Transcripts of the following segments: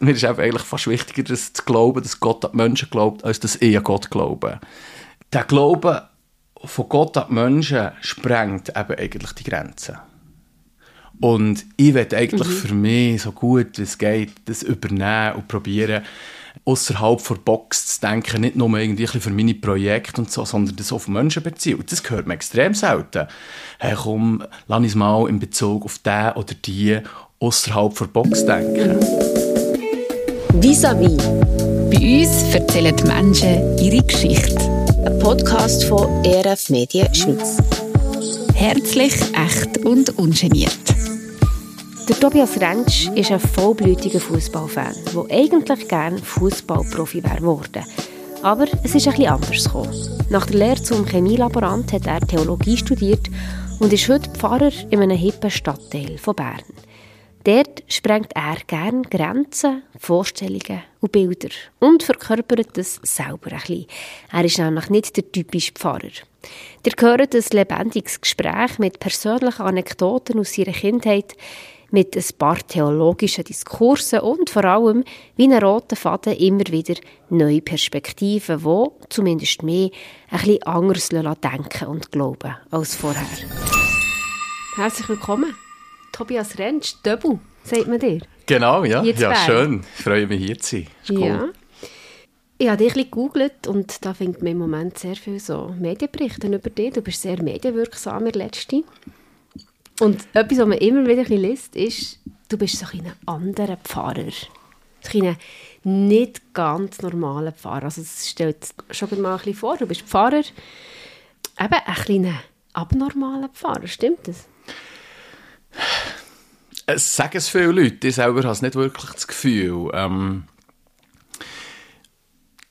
mir ist eigentlich fast wichtiger, das zu glauben, dass Gott an die Menschen glaubt, als dass ich an Gott glaube. Der Glaube von Gott an die Menschen sprengt eben eigentlich die Grenzen. Und ich werde eigentlich mhm. für mich so gut wie es geht, das übernehmen und probieren, außerhalb der Box zu denken, nicht nur irgendwie für meine Projekte und so, sondern das auf Menschen beziehen. Und das gehört mir extrem selten. Hey, komm, lass uns mal in Bezug auf den oder die außerhalb der Box denken. Vis-à-vis. Bei uns erzählen die Menschen ihre Geschichte. Ein Podcast von ERF Medien Schweiz. Herzlich, echt und ungeniert. Der Tobias Rentsch ist ein vollblütiger Fußballfan, der eigentlich gerne Fußballprofi wäre geworden. Aber es ist ein bisschen anders gekommen. Nach der Lehre zum Chemielaborant hat er Theologie studiert und ist heute Pfarrer in einem hippen Stadtteil von Bern. Dort sprengt er gerne Grenzen, Vorstellungen und Bilder und verkörpert das selber ein bisschen. Er ist nämlich nicht der typische Pfarrer. Ihr hört ein lebendiges Gespräch mit persönlichen Anekdoten aus seiner Kindheit, mit ein paar theologischen Diskursen und vor allem wie ein roter Faden immer wieder neue Perspektiven, die zumindest mehr ein bisschen anders denken und glauben als vorher. Herzlich willkommen, Tobias Rentsch, Döbel, sagt man dir. Genau, ja. Ja, schön. Ich freue mich, hier zu sein. Cool. Ja. Ich habe dich ein gegoogelt und da findet man im Moment sehr viele so Medienberichte über dich. Du bist sehr medienwirksam in letzter und etwas, was man immer wieder ein liest, ist, du bist so ein anderer Pfarrer. So ein nicht ganz normaler Pfarrer. Also es stellt schon mal ein bisschen vor, du bist Pfarrer, eben ein kleiner abnormaler Pfarrer, stimmt das? Es sagen es viele Leute, ich selber habe es nicht wirklich das Gefühl. Ähm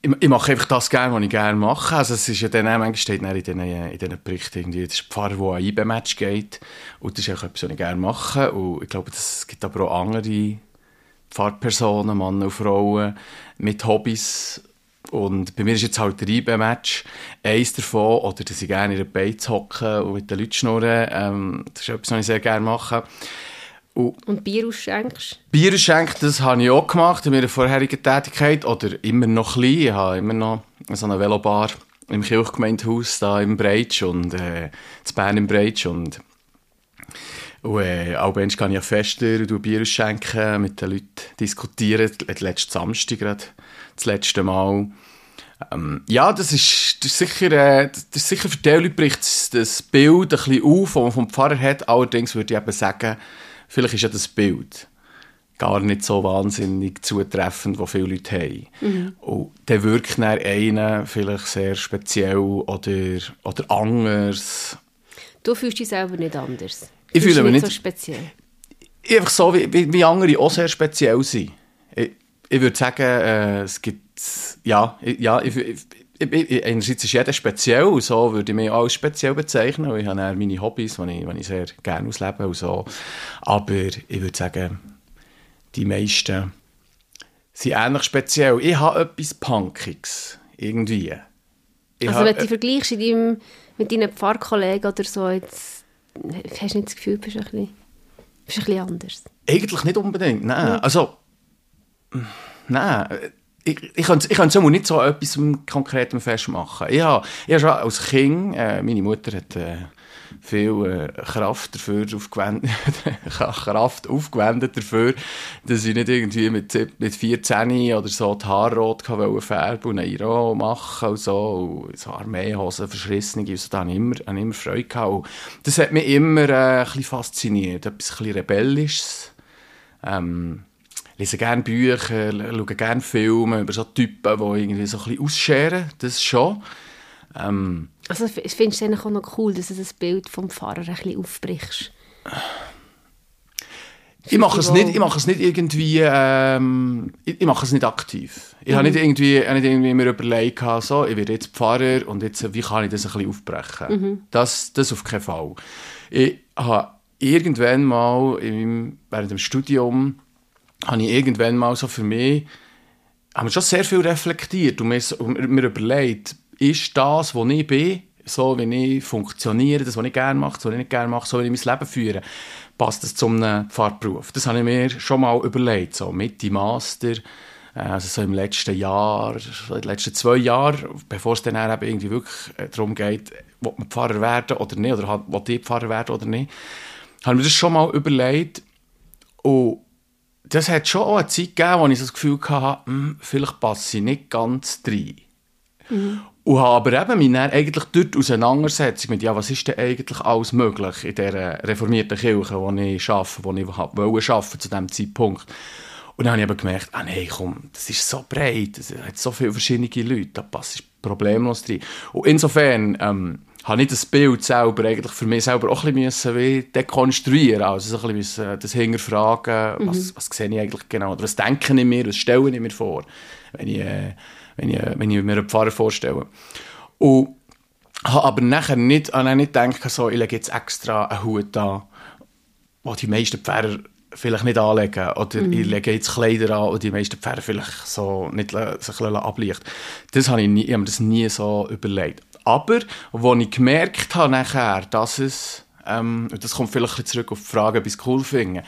ich, ich, mache einfach das gerne, was ich gerne mache. Also es ist ja dann, manchmal steht dann in diesen, in diesen Berichten irgendwie, das ist Pfarrer, der an IB-Match geht. Und das ist auch etwas, was ich gerne mache. Und ich glaube, es gibt aber auch andere Pfarrpersonen, Männer und Frauen, mit Hobbys. Und bei mir ist jetzt halt der IB-Match eins davon, oder dass ich gerne in der Beiz hocke und mit den Leuten schnurren. Ähm, das ist etwas, was ich sehr gerne mache. Und, und Bier ausschenkst? Bier ausschenken, das habe ich auch gemacht in meiner vorherigen Tätigkeit. Oder immer noch klein. Ich habe immer noch so eine Velobar im Kirchgemeindehaus da im Breitsch und äh, in Bern im Breitsch. Und, und äh, auch wenn kann ich Fester und Bier ausschenken, mit den Leuten diskutieren. Letzten Samstag gerade, das letzte Mal. Ähm, ja, das ist, das ist sicher, äh, das ist sicher für die Leute bricht das Bild ein bisschen auf, das man vom Pfarrer hat. Allerdings würde ich eben sagen, vielleicht ist ja das Bild gar nicht so wahnsinnig zutreffend, was viele Leute haben. Mhm. Und dann wirkt dann einer vielleicht sehr speziell oder, oder anders. Du fühlst dich selber nicht anders. Ich fühle mich nicht so speziell. Einfach so, wie, wie, wie andere auch sehr speziell sind. Ich, ich würde sagen, äh, es gibt, ja, ja ich, ich, einerseits ist jeder speziell, so würde ich mich auch als speziell bezeichnen. Ich habe meine Hobbys, die ich, die ich sehr gerne auslebe und so. Aber ich würde sagen, die meisten sind ähnlich speziell. Ich habe etwas Punkiges, irgendwie. Ich also wenn du vergleichst in deinem, mit deinen Pfarrkollegen oder so, jetzt, hast du nicht das Gefühl, du bist ein bisschen, bist ein bisschen anders? Eigentlich nicht unbedingt, nein. Ja. Also, nein ich, ich, könnte, ich nicht so etwas Konkretem festmachen. Ich habe, ich habe schon als Kind, äh, meine Mutter hat äh, viel äh, Kraft dafür aufgewendet, Kraft aufgewendet dafür, dass ich nicht irgendwie mit, mit 14 oder so die Haare rot färben und einen Iro machen und so, und so Armeehosen, verschrissene, und so, da habe ich immer, habe immer Freude gehabt. Und das hat mich immer äh, ein bisschen fasziniert, etwas ein bisschen Rebellisches. Ähm, lese gerne Bücher, schaue gerne Filme über so Typen, die irgendwie so ein bisschen ausscheren, das schon. Ähm, also findest du es auch noch cool, dass du das Bild vom Pfarrer ein bisschen aufbrichst? Ich mache, es nicht, ich mache es nicht irgendwie, ähm, ich, ich, mache es nicht aktiv. Ich mhm. habe nicht irgendwie, nicht irgendwie mir überlegt, so, ich werde jetzt Pfarrer und jetzt, wie kann ich das ein bisschen aufbrechen? Mhm. Das, das auf keinen Fall. Ich habe irgendwann mal im, während dem Studium habe ich irgendwann mal so für mich, haben schon sehr viel reflektiert und mir, mir überlegt, ist das, wo ich bin, so wie ich funktioniere, das, was ich gerne mache, das, was ich nicht gerne mache, so wie ich mein Leben führe, passt das zu einem Fahrberuf? Das habe ich mir schon mal überlegt, so Mitte Master, äh, also so im letzten Jahr, in den letzten zwei Jahren, bevor es dann eben irgendwie wirklich äh, darum geht, will man Pfarrer werden oder nicht, oder will ich Pfarrer werden oder nicht, habe ich mir das schon mal überlegt und das hat schon auch eine Zeit gegeben, wo ich das Gefühl hatte, hm, vielleicht passe ich nicht ganz rein. Mhm. Und habe aber eben dann eigentlich die Auseinandersetzung mit, ja, was ist denn eigentlich alles möglich in dieser reformierten Kirche, die ich arbeite, die ich wollte arbeiten zu diesem Zeitpunkt. Und dann habe ich aber gemerkt, ah nee, komm, das ist so breit, es hat so viele verschiedene Leute, da passt problemlos rein. Und insofern ähm, habe ich das Bild selber eigentlich für mich selber auch ein bisschen wie dekonstruieren also so ein bisschen das hinterfragen, mhm. was, was sehe ich eigentlich genau, oder was denke ich mir, was stelle ich mir vor, wenn ich... Äh, wenn ich, wenn ich mir einen Pfarrer vorstelle. Und habe aber nachher nicht, habe nicht gedacht, so, ich lege jetzt extra einen Hut an, den die meisten Pfarrer vielleicht nicht anlegen. Oder mhm. ich lege jetzt Kleider an, die die meisten Pfarrer vielleicht so nicht sich ablichten Das habe ich, nie, ich habe mir das nie so überlegt. Aber, als ich gemerkt habe nachher, dass es, ähm, das kommt vielleicht ein zurück auf die Frage, ob ich es cool finde,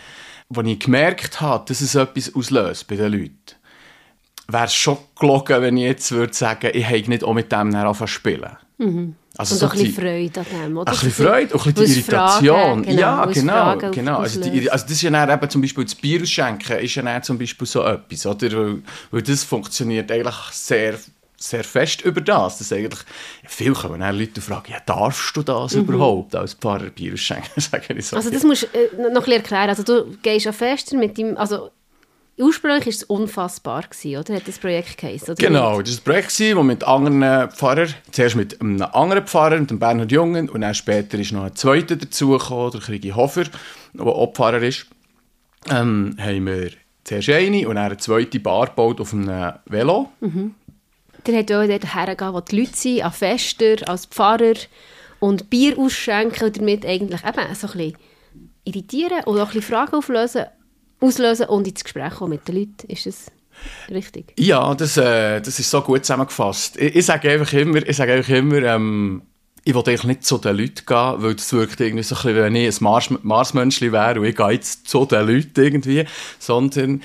als ich gemerkt habe, dass es etwas auslöst bei den Leuten, wäre es schon gelogen, wenn ich jetzt würde sagen, ich hätte nicht auch mit dem anfangen spielen. Mhm. Also und so ein bisschen Freude an dem, oder? Ein bisschen Freude, auch ein bisschen die Irritation. Fragen, genau, ja, genau. genau. Also, die, also das ist ja dann eben zum Beispiel das Bier ausschenken, ist ja dann zum Beispiel so etwas, oder? Weil, weil das funktioniert eigentlich sehr sehr fest über das, dass eigentlich viel kommen dann Leute fragen, ja, darfst du das mhm. überhaupt als Pfarrer Bier ausschenken? so. Also das musst du äh, noch ein erklären. Also du gehst ja fest mit dem, also Ursprünglich war es unfassbar, gewesen, oder? Hat das Projekt geheißen? Genau, das war ein Projekt, das mit anderen Pfarrern, zuerst mit einem anderen Pfarrer, mit dem Bernhard Jungen, und dann später ist noch ein zweiter dazugekommen, der Krigi Hofer, der auch Pfarrer ist. Ähm, haben wir zuerst eine und dann eine zweite Bar gebaut auf einem Velo. Mhm. Der hat auch dort hergehen, wo die Leute sind, an Fester, als Pfarrer und Bier ausschenken und damit eigentlich eben so ein bisschen irritieren oder auch ein bisschen Fragen auflösen auslösen und ins Gespräch kommen mit den Leuten. Ist das richtig? Ja, das, äh, das ist so gut zusammengefasst. Ich, ich sage einfach immer, ich sage einfach immer ähm, ich will eigentlich nicht zu den Leuten gehen, weil das wirkt irgendwie so ein bisschen, wenn ich ein Mars Marsmenschli wäre und ich gehe jetzt zu den Leuten irgendwie, sondern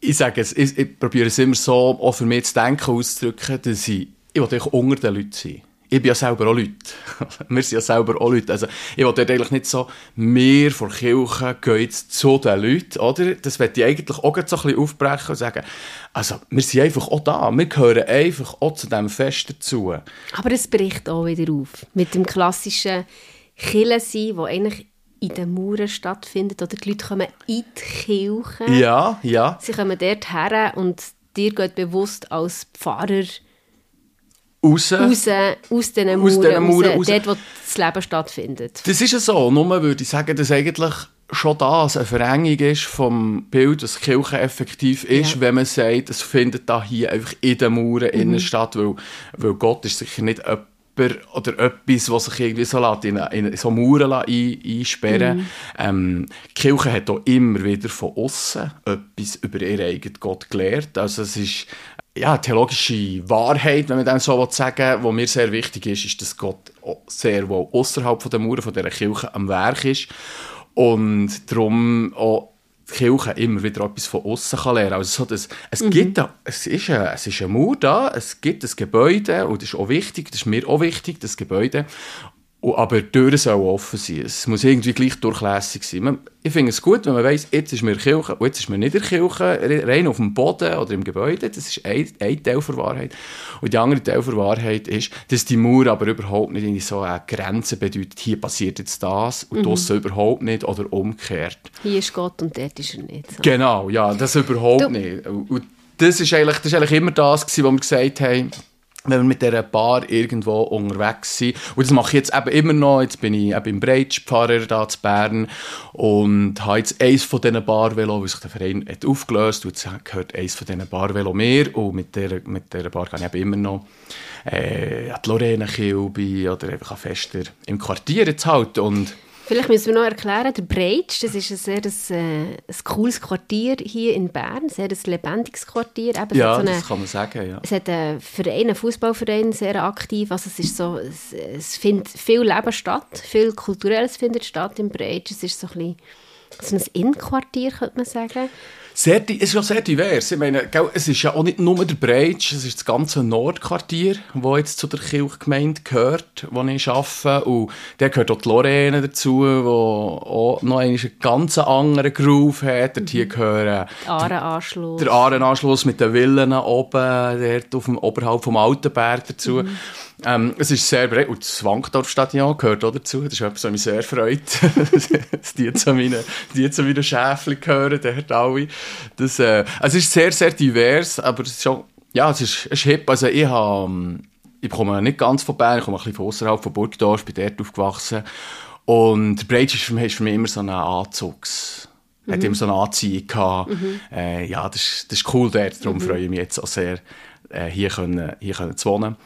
ich sage es, ich, ich probiere es immer so, auch für mich zu denken, auszudrücken, dass ich, ich will eigentlich unter den Leuten sein ich bin ja selber auch Leute. wir sind ja selber auch Leute. Also, ich will dort eigentlich nicht so, mehr vor Kirche gehen jetzt zu den Leuten, oder? Das möchte ich eigentlich auch so ein bisschen aufbrechen und sagen, also, wir sind einfach auch da. Wir gehören einfach auch zu diesem Fest dazu. Aber es bricht auch wieder auf. Mit dem klassischen Kirche wo eigentlich in den Mauern stattfindet, oder die Leute kommen in die Kirche. Ja, ja. Sie kommen dort her und dir geht bewusst als Pfarrer raus, raus aus diesen Mauern, aus diesen Mauern raus, dort, wo das Leben stattfindet. Das ist ja so. Nur würde ich sagen, dass eigentlich schon das eine Verengung ist vom Bild, dass Kirche effektiv ist, ja. wenn man sagt, es findet da hier einfach in den Mauern mhm. innen statt, weil, weil Gott ist sicher nicht jemand oder etwas, was sich irgendwie so lässt, in, in so Mauern ein, einsperren mhm. ähm, Die Kirche hat auch immer wieder von außen etwas über ihren eigenen Gott gelernt. Also es ist ja, theologische Wahrheit, wenn man dem so sagen will, die mir sehr wichtig ist, ist, dass Gott sehr wohl außerhalb der Mauern von dieser Kirche am Werk ist und darum auch die Kirche immer wieder etwas von außen kann lernen. Also so, dass, es, mhm. gibt da, es, ist eine, es ist eine Mauer da, es gibt ein Gebäude und das ist auch wichtig, das ist mir auch wichtig, das Gebäude. Aber die Türen sollen offen sein. Es muss irgendwie gleich durchlässig sein. Ich finde es gut, wenn man weiss, jetzt ist mir Kirche und jetzt ist mir nicht der Kirche, rein auf dem Boden oder im Gebäude. Das ist ein, ein Teil der Wahrheit. Und die andere Teil der Wahrheit ist, dass die Mauer aber überhaupt nicht in so eine Grenze bedeutet, hier passiert jetzt das und mhm. das überhaupt nicht oder umgekehrt. Hier ist Gott und dort ist er nicht. So. Genau, ja, das überhaupt du nicht. Und das ist eigentlich, das ist eigentlich immer das was wir gesagt haben, wenn wir mit dieser Bar irgendwo unterwegs sind. Und das mache ich jetzt eben immer noch. Jetzt bin ich eben im Breitsch Pfarrer da zu Bern und habe jetzt eins von diesen Barvelo, weil sich der Verein hat aufgelöst und jetzt gehört eins von diesen Barvelo mehr und mit dieser, mit dieser Bar kann ich eben immer noch äh, an die Lorena Kilby oder einfach an Fester im Quartier jetzt halt und Vielleicht müssen wir noch erklären, der Breitsch, das ist ein sehr ein, äh, ein cooles Quartier hier in Bern, sehr ein lebendiges Quartier. Eben, ja, so eine, das kann man sagen, ja. Es hat einen Verein, einen Fußballverein, sehr aktiv, also es ist so, es, es findet viel Leben statt, viel Kulturelles findet statt im Breitsch, es ist so ein bisschen so ein Innenquartier, könnte man sagen. Sehr, ist ja sehr divers. Ich meine, es ist ja auch nicht nur der Breitsch, es ist das ganze Nordquartier, das jetzt zu der Kirchgemeinde gehört, wo ich arbeite. Und da gehört auch die Lorraine dazu, die auch noch einen ganz anderen Groove hat. Dort hier gehören der Ahrenanschluss. Der Ahrenanschluss mit den Villen oben, dort auf dem, oberhalb vom Altenberg dazu. Mhm. Ähm, es ist sehr breit. Und das Wankdorfstadion gehört auch dazu. Das ist etwas, was mich sehr freut. die zu meinen, die zu meinen Schäfchen gehören, dort alle. Das, äh, also es ist sehr, sehr divers, aber es ist schon, ja, es ist, es ist hip. Also ich habe, ähm, ich komme nicht ganz von Bern, ich komme ein bisschen von außerhalb von Burgdorf, bin dort aufgewachsen. Und der Breitsch ist für mich, ist für mich immer so ein Anzugs... Mhm. Hat immer so eine Anziehung gehabt. Mhm. Äh, ja, das ist, das ist cool dort, darum mhm. freue ich mich jetzt auch sehr, äh, hier, können, hier können zu wohnen.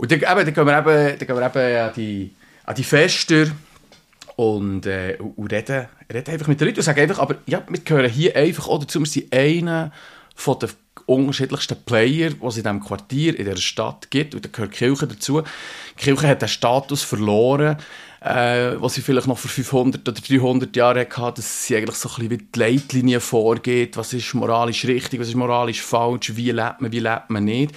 Und dann, eben, dann gehen wir eben, dann gehen wir eben an, die, an die Fester und, äh, und reden, reden einfach mit den Leuten und sagen einfach, aber ja, wir gehören hier einfach auch dazu, wir sind einer den unterschiedlichsten Player, die es in diesem Quartier, in dieser Stadt gibt. Und da gehört die Kirche dazu. Die Kirche hat den Status verloren, äh, was sie vielleicht noch vor 500 oder 300 Jahren hatte, dass sie eigentlich so ein bisschen wie die Leitlinie vorgeht, was ist moralisch richtig, was ist moralisch falsch, wie lebt man, wie lebt man nicht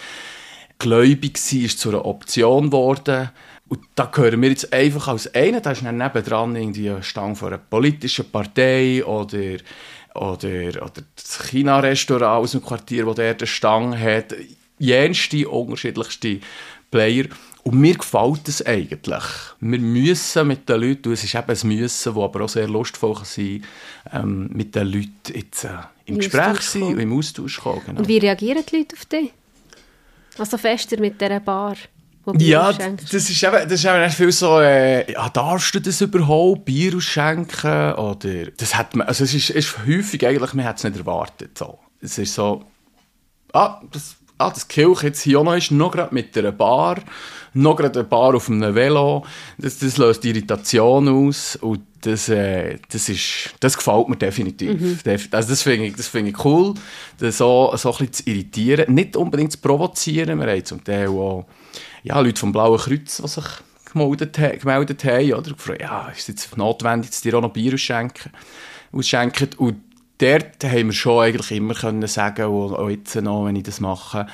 gläubig sein ist zu einer Option geworden. Und da gehören wir jetzt einfach als einer, da ist dann nebendran irgendwie ein Stang von einer politischen Partei oder, oder, oder das China-Restaurant aus dem Quartier, wo der eine Stang hat. Jenste, unterschiedlichste Player. Und mir gefällt es eigentlich. Wir müssen mit den Leuten, und es ist eben ein Müssen, das aber auch sehr lustvoll sein ähm, mit den Leuten jetzt äh, im Gespräch sein und im Austausch kommen. Genau. Und wie reagieren die Leute auf dich? Also fester mit dieser Bar. Ja, das ist, eben, das ist eben viel so, äh, ja, darfst du das überhaupt, Bier ausschenken, oder, das hat man, also es ist, ist häufig eigentlich, man hat es nicht erwartet, so. Es ist so, ah, das, ah, das Kirche jetzt hier auch noch ist, noch gerade mit einer Bar, noch gerade eine Bar auf einem Velo, das, das löst Irritation aus, und das, äh, das, ist, das gefällt mir definitiv. Mhm. Also das finde ich, find ich cool, das so, so ein bisschen zu irritieren. Nicht unbedingt zu provozieren. Wir haben zum Teil auch ja, Leute vom Blauen Kreuz, die sich gemeldet, gemeldet haben. Oder gefragt, ja, ist es jetzt notwendig, dass dir auch noch Bier ausschenken? ausschenken? Und dort haben wir schon eigentlich immer können sagen, und auch jetzt noch, wenn ich das mache,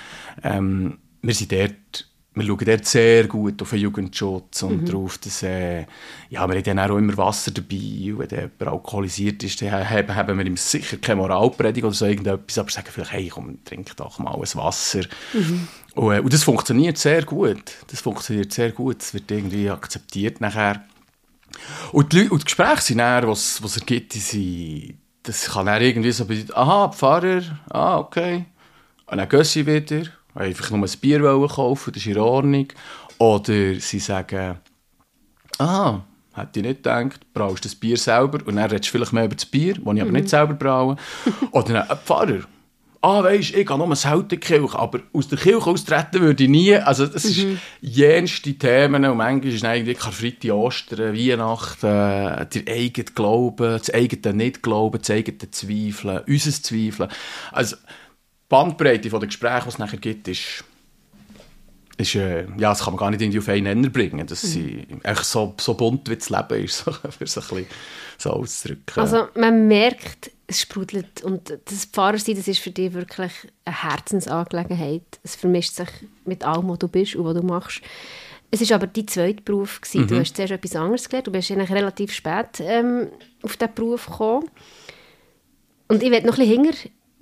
ähm, wir sind dort wir schauen dort sehr gut auf den Jugendschutz und mhm. darauf, dass äh, ja, wir haben dann auch immer Wasser dabei und wenn jemand alkoholisiert ist, dann haben, haben wir ihm sicher keine Moralpredigt oder so irgendetwas, aber sagen vielleicht, hey, komm, trink doch mal ein Wasser. Mhm. Und, äh, und, das funktioniert sehr gut. Das funktioniert sehr gut. Es wird irgendwie akzeptiert nachher. Und die, Leute, und die Gespräche sind dann, was, was er gibt, die sind, das kann dann irgendwie so bedeuten, aha, Pfarrer, ah, okay. Und dann gehen sie wieder einfach nur ein Bier kaufen, das ist in Ordnung. Oder sie sagen, ah, hätte ich nicht gedacht, brauchst das Bier selber und dann redest du vielleicht mehr über das Bier, das ich aber mhm. nicht selber brauche. Oder dann, ein Pfarrer, ah, weisst, ich gehe nur selten in die Kirche, aber aus der Kirche austreten würde ich nie. Also das mhm. ist jenste Themen und manchmal ist eigentlich Karfreitag, Ostern, Weihnachten, äh, der eigene Glauben, das eigene Nicht-Glauben, das eigene Zweifeln, unser Zweifeln. Also Bandbreite der Gespräche, die es nachher gibt, ist, ist äh, ja, das kann man gar nicht irgendwie auf einen Nenner bringen. Das mhm. echt so, so bunt wie das Leben ist, so, für so, ein bisschen, so auszudrücken. Also man merkt, es sprudelt und das Pfarrersein, das ist für dich wirklich eine Herzensangelegenheit. Es vermischt sich mit allem, was du bist und was du machst. Es war aber dein zweiter Beruf. Mhm. Du hast zuerst etwas anderes gelernt. Du bist eigentlich relativ spät ähm, auf diesen Beruf gekommen. Und ich werde noch ein bisschen hinter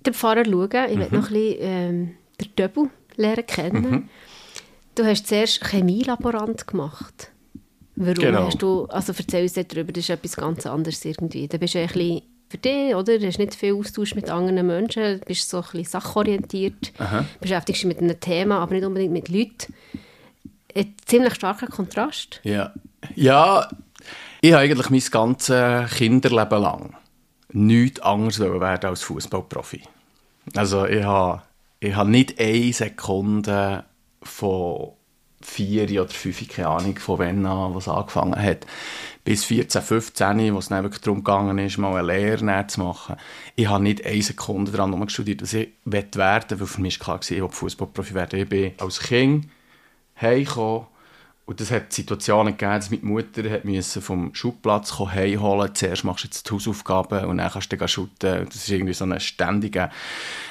den Pfarrer schauen. Ich mhm. will noch ein bisschen ähm, den Döbel lernen kennen. Mhm. Du hast zuerst Chemielaborant gemacht. Warum genau. hast du, also erzähl uns darüber, das ist etwas ganz anderes irgendwie. Da bist du ein bisschen für dich, oder? Du hast nicht viel Austausch mit anderen Menschen, du bist so ein bisschen sachorientiert, Aha. beschäftigst dich mit einem Thema, aber nicht unbedingt mit Leuten. Ein ziemlich starker Kontrast. Ja, ja ich habe eigentlich mein ganzes Kinderleben lang nichts anderes werden als Fußballprofi. Also ich habe, ich habe nicht eine Sekunde von vier oder fünf, keine Ahnung von wann an, was angefangen hat, bis 14, 15, wo es dann wirklich darum gegangen ist, mal eine Lehre zu machen. Ich habe nicht eine Sekunde daran studiert, dass ich werden will, weil für mich klar war, ich Fußballprofi werden. Ich bin als Kind heimgekommen und das hat Situationen gegeben, dass meine Mutter hat müssen vom Schulplatz heimholen Zuerst machst du jetzt die Hausaufgaben und dann kannst du dann shooten. Das war irgendwie so ein ständiger,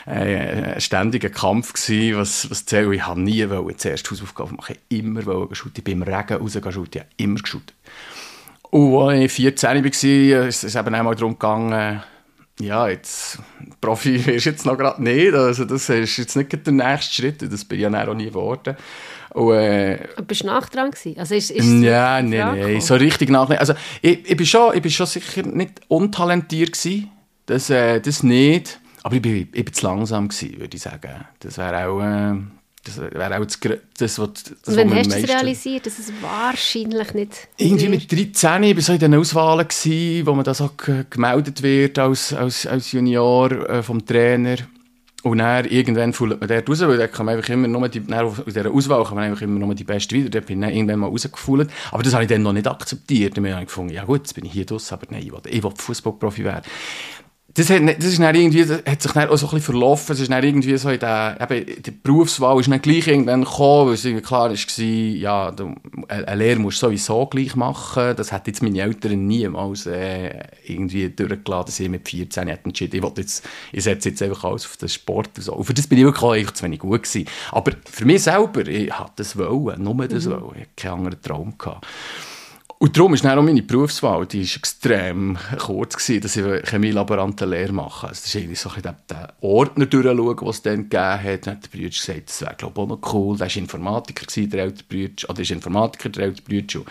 äh, ständiger Kampf gewesen, was, was zählt. Ich habe nie wollen, zuerst Hausaufgaben machen. Ich immer wollen shooten. Ich bin im Regen raus shooten. Ich habe immer geshootet. Und als ich 14 war, ist es eben einmal darum gegangen, ja, jetzt Profi wirst du jetzt noch gerade nicht. Also das ist jetzt nicht der nächste Schritt. Das bin ich ja auch nie geworden. Und, äh, bist du nach dran gewesen? Also ist, ist ja, nein, nein, so richtig nach. Also ich, ich, bin schon, ich bin schon sicher nicht untalentiert gewesen. Das, äh, das nicht. Aber ich bin, ich bin zu langsam gewesen, würde ich sagen. Das wäre auch... Äh, das wäre auch das, das, was, das, Wann hast du es realisiert, dass es wahrscheinlich nicht... Irgendwie mit 13, ich war so in den Auswahlen, gewesen, wo man da so gemeldet wird als, als, als Junior äh, vom Trainer. Und dann irgendwann fühlt man dort raus, weil da kann man einfach immer nur die, aus dieser Auswahl kann man einfach immer nur die Beste wieder. Da bin ich irgendwann mal rausgefühlt. Aber das habe ich dann noch nicht akzeptiert. Dann habe ich gefunden, ja gut, jetzt bin ich hier draussen, aber nein, ich will, will Fußballprofi werden das, hat, das ist dann irgendwie, das hat sich dann auch so ein bisschen verlaufen. Es ist dann irgendwie so in der, eben, die Berufswahl ist dann gleich irgendwann gekommen, weil es irgendwie klar war, ja, du, eine Lehre musst du sowieso gleich machen. Das hätten jetzt meine Eltern niemals äh, irgendwie durchgeladen, dass ich mit 14 hätte entschieden, ich, jetzt, ich setze jetzt einfach alles auf den Sport und so. Und für das bin ich wirklich auch zu wenig gut gewesen. Aber für mich selber, ich hatte das wollen, nur das mhm. wollen. Ich hatte keinen anderen Traum. Gehabt. Und darum ist dann auch meine Berufswahl, die ist extrem kurz gewesen, dass ich Chemielaborantenlehre mache. Also das ist irgendwie so ein bisschen den Ordner durchschauen, was es dann gegeben hat. Dann hat der Bruder gesagt, das wäre glaube ich auch noch cool. Der war Informatiker, gewesen, der ältere Bruder, oder ist Informatiker, der ältere Bruder.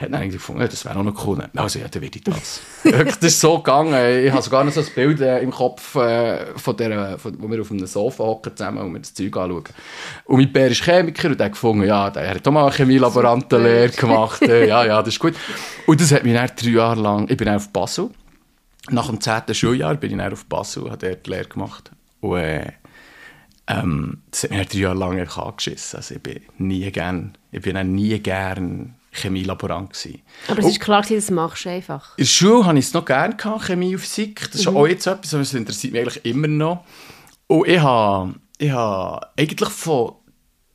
Hat dann irgendwie gefunden, das wäre auch noch cool. Also ja, dann werde ich das. das ist so gegangen. Ich habe sogar noch so ein Bild äh, im Kopf, äh, von der, von, wo wir auf einem Sofa hocken zusammen und mir das Zeug anschauen. Und mein Bär ist Chemiker und der hat gefunden, ja, der hat auch mal eine Chemielaborantenlehre gemacht. ja, ja, das ist gut. Und das hat mich dann drei Jahre lang, ich bin auf Basel. Nach dem zehnten Schuljahr bin ich dann auf Basel, habe dort die Lehre gemacht. Und äh, ähm, das hat mich drei Jahre lang einfach angeschissen. Also ich bin nie gern, ich bin dann nie gern Chemielaborant gewesen. Aber es ist klar, dass das machst du einfach. In der Schule hatte ich es noch gerne, gehabt, Chemie und Physik. Das ist mhm. auch jetzt etwas, das interessiert mich eigentlich immer noch. Und ich habe, ich habe eigentlich von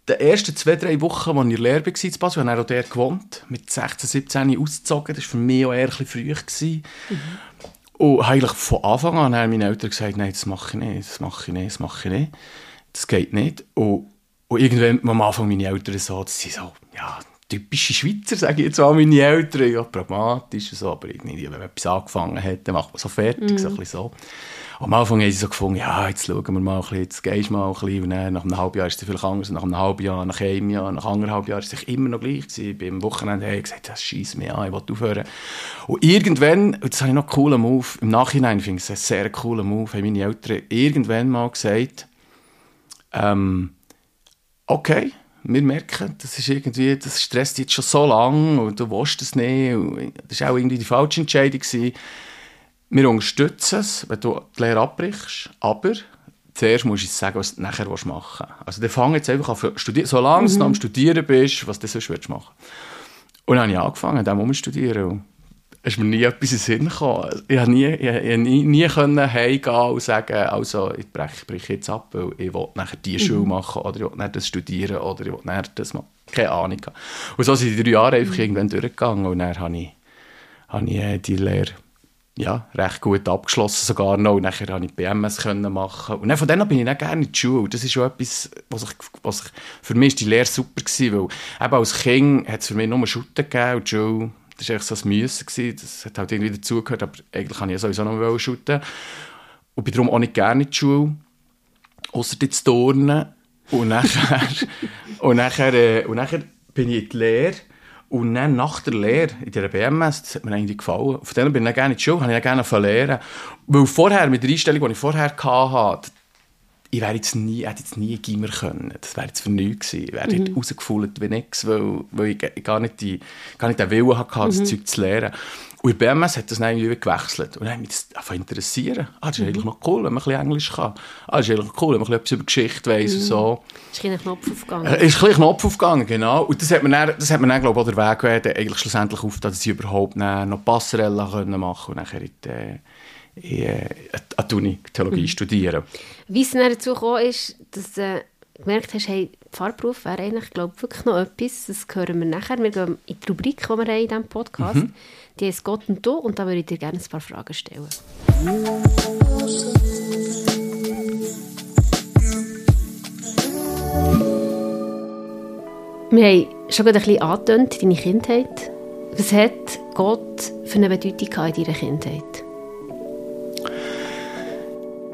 den ersten zwei, drei Wochen, als ich in der Lehre war, in Basel, habe ich auch dort gewohnt, mit 16, 17 ausgezogen. Das war für mich auch eher ein früh. Mhm. Und eigentlich von Anfang an haben meine Eltern gesagt, nein, das mache ich nicht, das mache ich nicht, das mache ich nicht. Das geht nicht. Und, und irgendwann am Anfang meine Eltern so, das sind so, ja, typische Schweizer, sage ich jetzt auch meine Eltern, ja, pragmatisch und so, aber irgendwie, wenn man etwas angefangen hat, dann macht man so fertig, mhm. so ein bisschen so. Am Anfang haben sie so gefunden, ja, jetzt schauen wir mal ein bisschen, jetzt gehst du mal ein bisschen. Und dann, nach einem halben Jahr ist es vielleicht anders. Nach einem halben Jahr, nach einem Jahr, nach anderthalb Jahren ist es immer noch gleich gewesen. Beim Wochenende habe ich gesagt, das schießt mich an, ich will aufhören. Und irgendwann, und das habe ich noch einen coolen Move, im Nachhinein finde ich es einen sehr coolen Move, haben meine Eltern irgendwann mal gesagt, ähm, okay, wir merken, das ist irgendwie, das stresst jetzt schon so lange und du willst es nicht. Und das war auch irgendwie die falsche Entscheidung. Gewesen wir unterstützen es, wenn du die Lehre abbrichst, aber zuerst musst du sagen, was du nachher machen willst. Also dann fang jetzt einfach an studieren, solange mhm. du am Studieren bist, was du sonst willst machen Und dann habe ich angefangen, dann muss studieren. Es ist mir nie etwas in den Sinn gekommen. Ich konnte nie, ich, nie, nie heimgehen und sagen, also ich breche, breche jetzt ab, weil ich will nachher diese mhm. Schule machen oder ich will nachher das studieren oder ich will nachher das machen. Keine Ahnung. Und so sind die drei Jahre einfach mhm. irgendwann durchgegangen und dann habe ich, habe ich äh, die Lehre ja, recht gut abgeschlossen sogar noch. Und nachher konnte ich BMS können machen. Und dann von dann bin ich dann gerne in die Schule. Das ist schon etwas, was ich, was ich, für mich ist die Lehre super gewesen, weil eben als Kind hat es für mich nur Schutten gegeben und die Schule, das war echt so ein Müssen gewesen. Das hat halt irgendwie dazugehört, aber eigentlich kann ich sowieso noch Schutten. Und bin darum auch nicht gerne in die Schule. Außer jetzt Turnen. Und nachher, und nachher, äh, und nachher bin ich in die Lehre. Und dann nach der Lehre in der BMS, das hat mir eigentlich gefallen. Auf denen bin ich gerne in die Schule, habe ich gerne lernen. Weil vorher, mit der Einstellung, die ich vorher hatte, ich wäre jetzt nie, hätte jetzt nie Gimmer können. Das wäre jetzt für nichts gewesen. Ich wäre mhm. dort wie nichts, weil, weil ich gar nicht, die, gar nicht den Willen hatte, das mhm. Zeug zu lernen. Und in BMS hat das dann irgendwie gewechselt. Und dann hat mich das einfach interessieren. Ah, das ist mhm. eigentlich noch cool, wenn man ein bisschen Englisch kann. Ah, das ist eigentlich cool, wenn man etwas über Geschichte weiss mhm. und so. Ist ein Knopf aufgegangen. Äh, ist ein Knopf aufgegangen, genau. Und das hat mir dann, das hat mir dann glaube ich, auch der Weg gewesen, eigentlich schlussendlich auf, dass ich überhaupt noch Passerelle machen und nachher in die, in, äh, an die Uni Theologie mhm. studieren. Wie es dann dazu gekommen ist, dass du äh, gemerkt hast, hey, Fahrberuf wäre eigentlich, glaube wirklich noch etwas, das hören wir nachher. Wir gehen in die Rubrik, die wir haben in diesem Podcast mhm. Die heißt Gott und du und da würde ich dir gerne ein paar Fragen stellen. Wir haben schon ein bisschen angetönt, deine Kindheit. Was hat Gott für eine Bedeutung in deiner Kindheit?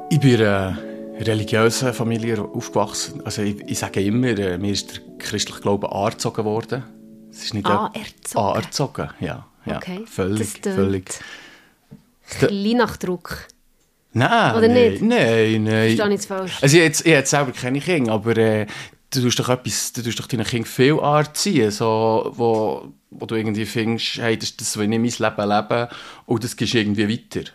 Ich bin in einer religiösen Familie aufgewachsen. Also ich, ich sage immer, äh, mir ist der christliche Glaube angezogen worden. Es ist nicht anerzogen? Anerzogen, ja. Ja okay. Völlig, völlig. Klein nach Druck. Nein, Oder nein, nicht? nein, nein. Verstehe ich falsch? Also ich habe jetzt, selber keine Kinder, aber äh, du tust doch etwas, du tust doch deinen Kindern viel Art ziehen, so, wo, wo du irgendwie findest, hey, das, das will ich mein Leben leben und das gehst irgendwie weiter.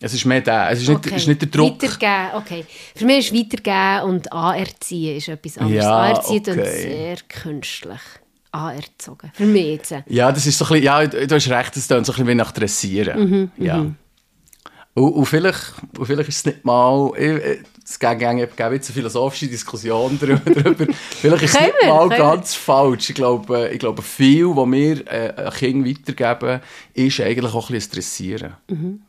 Es ist mehr der, es ist, okay. nicht, ist nicht der Druck. Weitergeben, okay. Für mich ist Weitergeben und Anerziehen ist etwas anderes. Ja, Anerziehen okay. sehr künstlich anerzogen. Für mich jetzt. Ja, das ist so ein bisschen, ja, du hast recht, es klingt so ein bisschen wie nach Dressieren. Mhm, ja. Mhm. Und, und, vielleicht, und vielleicht ist es nicht mal, es gibt eine philosophische Diskussion darüber, vielleicht ist es nicht mal ganz falsch. Ich glaube, ich glaube viel, was wir äh, Kindern weitergeben, ist eigentlich auch ein bisschen Dressieren. Mhm.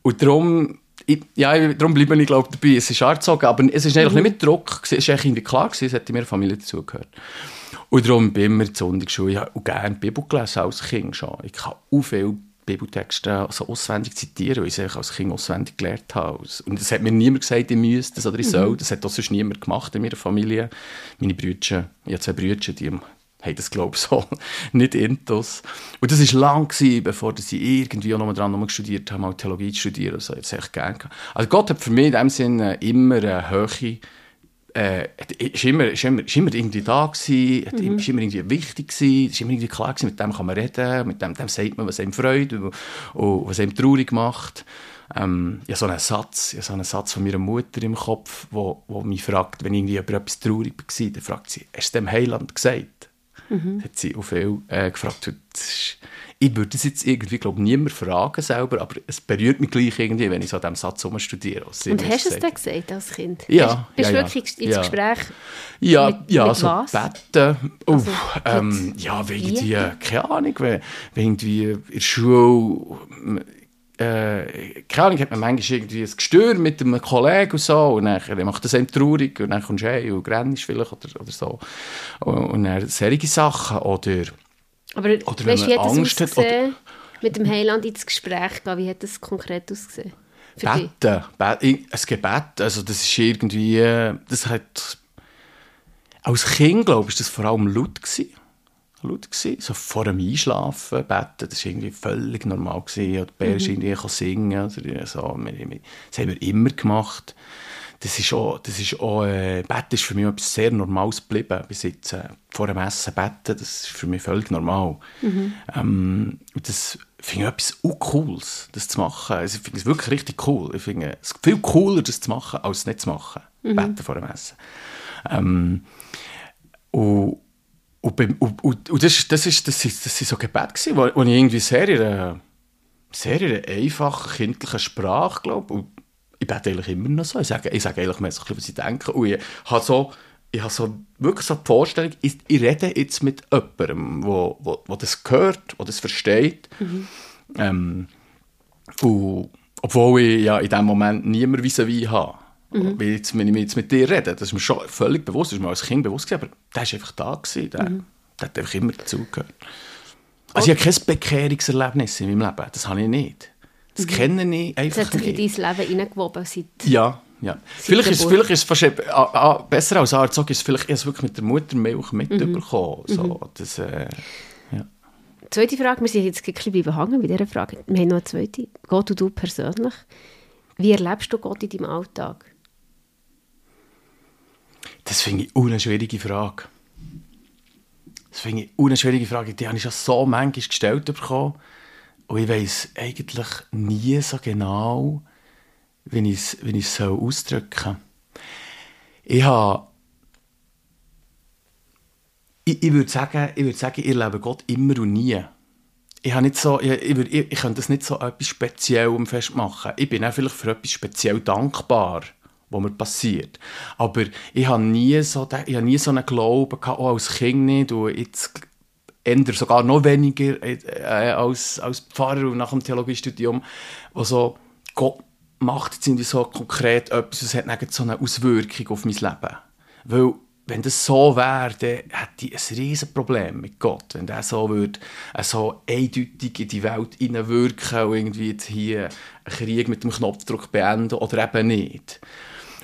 Und darum, ich, ja, darum bleibe ich glaube dabei, es ist angezogen, aber es ist eigentlich mhm. nicht mit Druck, es eigentlich irgendwie klar gewesen, es hätte mir Familie dazugehört. Und darum bin ich immer in der Sonntagsschule. Ich habe gerne die Bibel gelesen als Kind schon. Ich kann auch viele Bibeltexte so auswendig zitieren, weil ich sie als Kind auswendig gelernt habe. Und es hat mir niemand gesagt, ich müsste das oder ich soll. Mhm. Das hat auch sonst niemand gemacht in meiner Familie. Meine Brüder, ich habe zwei Brüder, die haben das, glaube ich, so nicht intus. Und das war lang, gewesen, bevor sie irgendwie auch noch dran studiert haben, mal Theologie zu studieren. Also, ich habe es echt gerne Also Gott hat für mich in dem Sinne immer eine Höhe äh, ist, immer, ist, immer, ist immer irgendwie da gewesen, mhm. ist immer irgendwie wichtig gewesen, ist immer irgendwie klar gewesen, mit dem kann man reden, mit dem, dem sagt man, was einem freut und, und was einem traurig macht. Ähm, ich habe so einen Satz, ich so einen Satz von meiner Mutter im Kopf, wo, wo mich fragt, wenn irgendwie über etwas traurig war, dann fragt sie, hast du dem Heiland gesagt? Mhm. Hat sie auch viel äh, gefragt. Ich würde das jetzt irgendwie, glaube niemand fragen selber, aber es berührt mich gleich irgendwie, wenn ich so an diesem Satz studiere. Und hast du es dann gesagt als Kind? Ja. Bist, du ja, wirklich ins ja. Gespräch? Ja, mit, ja mit so was? Betten. Oh, Also, ähm, ja, wegen die, keine Ahnung, wenn, wenn irgendwie in der Schule äh, keine Ahnung, hat man manchmal irgendwie ein Gestör mit einem Kollegen und so und dann, macht das einem traurig und dann kommst du heim und rennst vielleicht oder, oder so. Und, und dann solche Sachen oder Aber oder weißt, wie hat das Angst hat, ausgesehen, mit dem Heiland ins Gespräch gehen? Wie hat das konkret ausgesehen? Für dich? Betten, Bet- ein Gebet, also das ist irgendwie, äh, das hat, als Kind, glaube ich, das vor allem laut gewesen. Laut gewesen. So vor dem Einschlafen beten, das war irgendwie völlig normal gewesen. Oder Bär mhm. irgendwie singen, oder so. Das haben wir immer gemacht. Das ist auch, das ist auch, äh, Beten ist für mich etwas sehr Normales geblieben. Bis jetzt, äh, vor dem Essen beten, das ist für mich völlig normal. Ähm, und das finde ich etwas auch Cooles, das zu machen. Also ich finde es wirklich richtig cool. Ich finde es viel cooler, das zu machen, als es nicht zu machen. Beten vor dem Essen. Ähm, und, und, beim- und, und, das, das, ist, das, ist, das ist so Gebet gewesen, wo, wo ich irgendwie sehr in einer, sehr in einer einfachen, kindlichen Sprache, glaube ich bete eigentlich immer noch so. Ich sage, ich sage eigentlich mehr so, ein bisschen, was ich denke. Und ich habe so, ich habe so wirklich so die Vorstellung, ich, ich rede jetzt mit jemandem, wo, wo, wo das hört, wo das versteht. Ähm, und, obwohl ich ja in dem Moment niemand vis-à-vis habe. Weil jetzt, wenn ich jetzt mit dir rede, das ist mir schon völlig bewusst, das ist mir als Kind bewusst gewesen, aber der war einfach da, gewesen, der, der hat einfach immer dazugehört. Also ich habe kein Bekehrungserlebnis in meinem Leben, das habe ich nicht. Das kenne ich Das einfach hat sich nicht. in dein Leben hineingewoben seit... Ja, ja. Vielleicht ist, vielleicht ist es fast ah, ah, besser als Arzog ist es vielleicht erst wirklich mit der Muttermilch Mhm. mitbekommen. So, das, äh, Zweite Frage, wir sind jetzt ein bisschen behangen bei dieser Frage. Wir haben noch eine zweite. Gott und du persönlich. Wie erlebst du Gott in deinem Alltag? Das finde ich eine schwierige Frage. Das finde ich eine schwierige Frage. Die habe ich schon so manchmal gestellt bekommen. Und ich weiß eigentlich nie so genau, wie ich es wie soll ausdrücken soll. Ich habe ich, ich würde sagen, ich würde sagen, ich lebe Gott immer und nie. Ich, habe nicht so, ich, ich, würde, ich, ich könnte das nicht so etwas speziell festmachen. Ich bin auch vielleicht für etwas speziell dankbar, was mir passiert. Aber ich habe nie so, ich habe nie so einen Glauben gehabt, auch als Kind nicht, und jetzt ändere sogar noch weniger äh, als, als Pfarrer und nach dem Theologiestudium, wo so, Gott macht jetzt so konkret etwas, es hat so eine Auswirkung auf mein Leben. Weil wenn das so wäre, dann hätte ich ein riesen Problem mit Gott. Wenn der so würde, so eindeutig in die Welt hineinwirken und irgendwie hier einen Krieg mit dem Knopfdruck beenden oder eben nicht.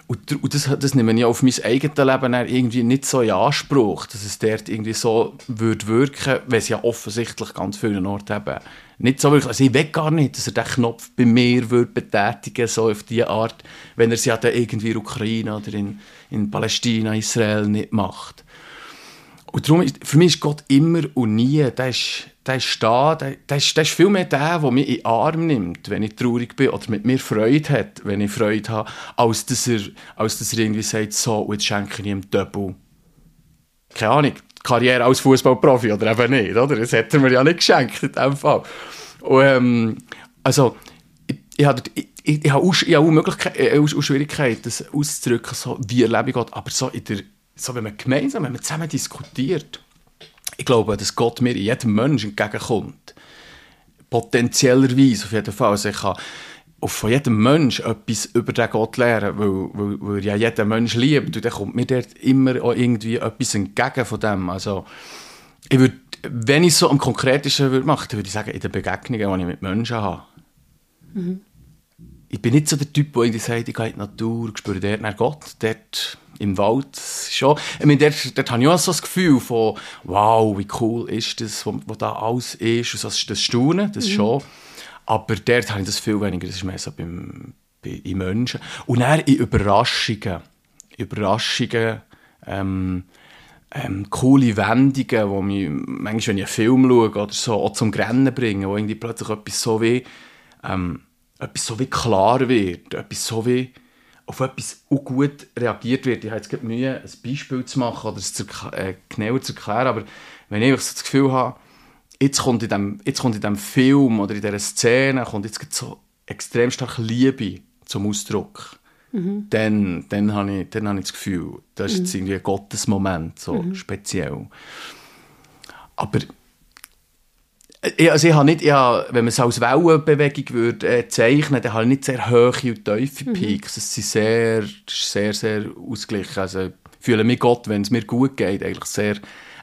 Und, und das, das nehme ich auf mein eigenes Leben irgendwie nicht so in Anspruch, dass es dort irgendwie so würde wirken, weil es ja offensichtlich ganz vielen Orten eben nicht so wirklich, also ich will gar nicht, dass er den Knopf bei mir würde betätigen so auf diese Art, wenn er es ja dann irgendwie in Ukraine oder in, in Palästina, Israel nicht macht. Und darum ist, für mich ist Gott immer und nie, der ist, der ist da, der, der, ist, der ist viel mehr der, der mich in den Arm nimmt, wenn ich traurig bin oder mit mir Freude hat, wenn ich Freude habe, als dass er, als dass er irgendwie sagt, so, jetzt schenke ich ihm Double. Keine Ahnung, Karriere als Fußballprofi oder eben nicht, oder? Das hätte er mir ja nicht geschenkt in dem Fall. Und, ähm, also, ich, ich, habe, ich, ich, ich habe auch, ich habe auch, äh, auch Schwierigkeiten, das auszudrücken, so, wie erlebe ich Gott, aber so, in der, so wenn man gemeinsam, wenn man zusammen diskutiert, ich glaube, dass Gott mir in jedem Menschen entgegenkommt. Potenziellerweise, auf jeden Fall. Also ich kann von jedem Mensch etwas über den Gott lernen, weil, weil, weil ja jeder Mensch liebt und dann kommt mir dort immer auch irgendwie etwas entgegen von dem. Also ich würde, wenn ich es so am Konkretesten würde machen, dann würde ich sagen, in den Begegnungen, die ich mit Menschen habe. Mhm. Ich bin nicht so der Typ, der irgendwie sagt, ich gehe in die Natur, ich spüre dort nach Gott, dort im Wald schon. Ich meine, dort, dort habe ich auch so das Gefühl von, wow, wie cool ist das, was da alles ist, und so, das Staunen, das mhm. schon. Aber dort habe ich das viel weniger, das ist mehr so beim, bei, in Menschen. Und dann in Überraschungen, Überraschungen, ähm, ähm, coole Wendungen, wo mich manchmal, wenn ich einen Film schaue oder so, auch zum Rennen bringen, wo irgendwie plötzlich etwas so wie, ähm, etwas so wie klar wird, etwas so wie auf etwas auch gut reagiert wird. Ich habe jetzt Mühe, ein Beispiel zu machen oder es zu, äh, genauer zu erklären, aber wenn ich so das Gefühl habe, jetzt kommt in dem, jetzt kommt in dem Film oder in dieser Szene kommt jetzt so extrem stark Liebe zum Ausdruck. Mhm. Dann, dann habe ich, dann habe ich das Gefühl, das ist jetzt mhm. irgendwie ein Gottesmoment, so mhm. speziell. Aber also ich habe nicht, ich habe, wenn man es als Wellenbewegung würde, äh, zeichnen dann habe ich nicht sehr hohe und tiefe mhm. Peaks. Es sind sehr, sehr, sehr ausgeglichen. Also ich fühle mich Gott, wenn es mir gut geht, eigentlich sehr